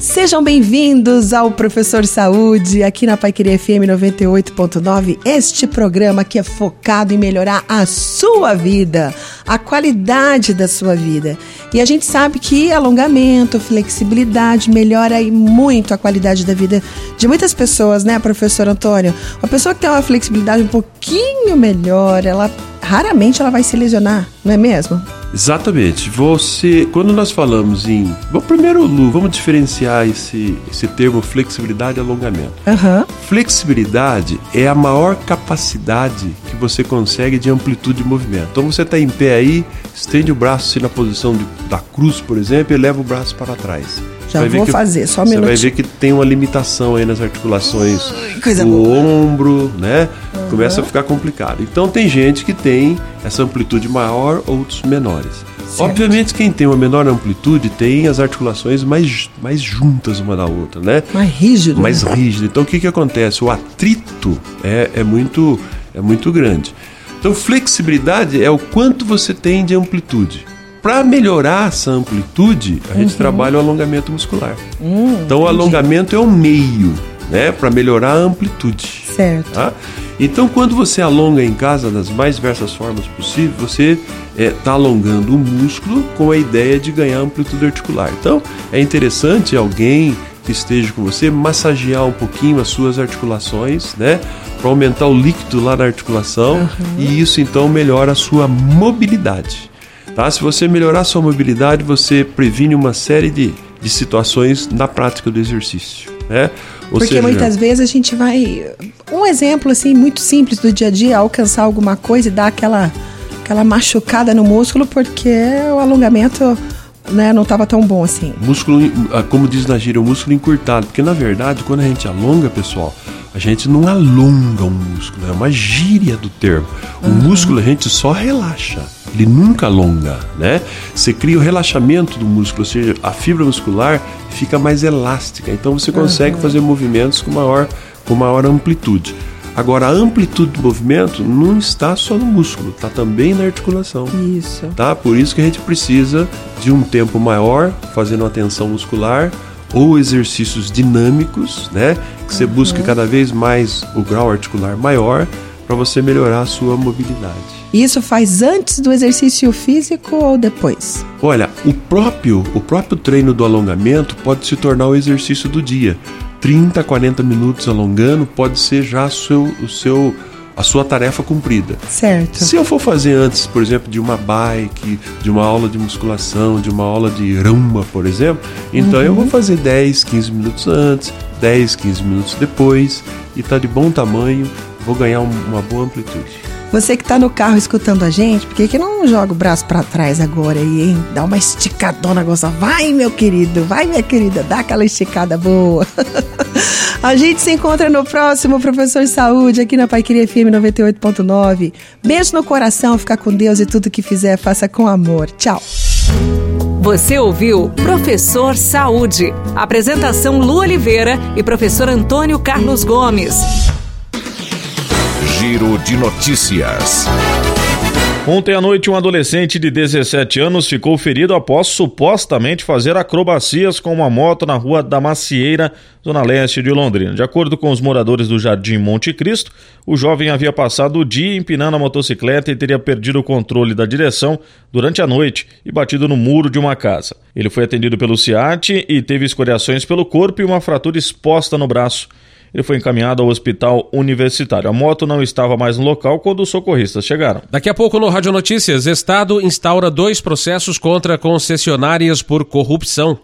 Sejam bem-vindos ao Professor Saúde, aqui na Paiqueria FM 98.9. Este programa que é focado em melhorar a sua vida, a qualidade da sua vida. E a gente sabe que alongamento, flexibilidade melhora muito a qualidade da vida de muitas pessoas, né, professor Antônio? Uma pessoa que tem uma flexibilidade um pouquinho melhor, ela raramente ela vai se lesionar, não é mesmo? Exatamente. Você, quando nós falamos em, bom, primeiro, Lu, vamos diferenciar esse, esse termo flexibilidade e alongamento. Uhum. Flexibilidade é a maior capacidade que você consegue de amplitude de movimento. Então você está em pé aí, estende o braço assim, na posição de, da cruz, por exemplo, e leva o braço para trás. Já vou que, fazer, só um. Você vai ver que tem uma limitação aí nas articulações coisa do boa. ombro, né? Uhum. Começa a ficar complicado. Então tem gente que tem essa amplitude maior, outros menores. Certo. Obviamente quem tem uma menor amplitude tem as articulações mais, mais juntas uma da outra, né? Mais rígido. Mais né? rígido. Então o que, que acontece? O atrito é, é, muito, é muito grande. Então flexibilidade é o quanto você tem de amplitude. Para melhorar essa amplitude, a gente Uhum. trabalha o alongamento muscular. Hum, Então o alongamento é o meio, né, para melhorar a amplitude. Certo. Tá? Então quando você alonga em casa das mais diversas formas possíveis, você está alongando o músculo com a ideia de ganhar amplitude articular. Então é interessante alguém que esteja com você massagear um pouquinho as suas articulações, né, para aumentar o líquido lá na articulação e isso então melhora a sua mobilidade. Tá? Se você melhorar sua mobilidade, você previne uma série de, de situações na prática do exercício. Né? Ou Porque seja, muitas vezes a gente vai. Um exemplo assim muito simples do dia a dia, alcançar alguma coisa e dar aquela, aquela machucada no músculo porque o alongamento né, não estava tão bom assim. músculo, ah, como diz na gíria, o músculo encurtado. Porque na verdade, quando a gente alonga, pessoal, a gente não alonga o músculo, é uma gíria do termo. O músculo a gente só relaxa. Ele nunca alonga, né? Você cria o relaxamento do músculo, ou seja, a fibra muscular fica mais elástica. Então você consegue fazer movimentos com maior, com maior amplitude. Agora, a amplitude do movimento não está só no músculo, está também na articulação Isso. tá? Por isso que a gente precisa de um tempo maior fazendo uma tensão muscular ou exercícios dinâmicos, né? Que você busque cada vez mais o grau articular maior para você melhorar a sua mobilidade. Isso faz antes do exercício físico ou depois? Olha, o próprio, o próprio treino do alongamento pode se tornar o exercício do dia. 30, 40 minutos alongando pode ser já o seu, o seu, a sua tarefa cumprida. Certo. Se eu for fazer antes, por exemplo, de uma bike, de uma aula de musculação, de uma aula de rumba, por exemplo, então eu vou fazer 10, 15 minutos antes, 10, 15 minutos depois, e tá de bom tamanho, vou ganhar um- uma boa amplitude. Você que tá no carro escutando a gente, por que, que não joga o braço pra trás agora aí, hein? Dá uma esticadona gostosa. Vai, meu querido, vai, minha querida, dá aquela esticada boa. a gente se encontra no próximo Professor Saúde, aqui na Paiqueria FM 98.9. Beijo no coração, fica com Deus e tudo que fizer, faça com amor. Tchau. Você ouviu Professor Saúde. Apresentação Lu Oliveira e professor Antônio Carlos Gomes. Giro de notícias. Ontem à noite, um adolescente de 17 anos ficou ferido após supostamente fazer acrobacias com uma moto na rua da Macieira, zona leste de Londrina. De acordo com os moradores do Jardim Monte Cristo, o jovem havia passado o dia empinando a motocicleta e teria perdido o controle da direção durante a noite e batido no muro de uma casa. Ele foi atendido pelo CIAT e teve escoriações pelo corpo e uma fratura exposta no braço. Ele foi encaminhado ao hospital universitário. A moto não estava mais no local quando os socorristas chegaram. Daqui a pouco no Rádio Notícias, Estado instaura dois processos contra concessionárias por corrupção.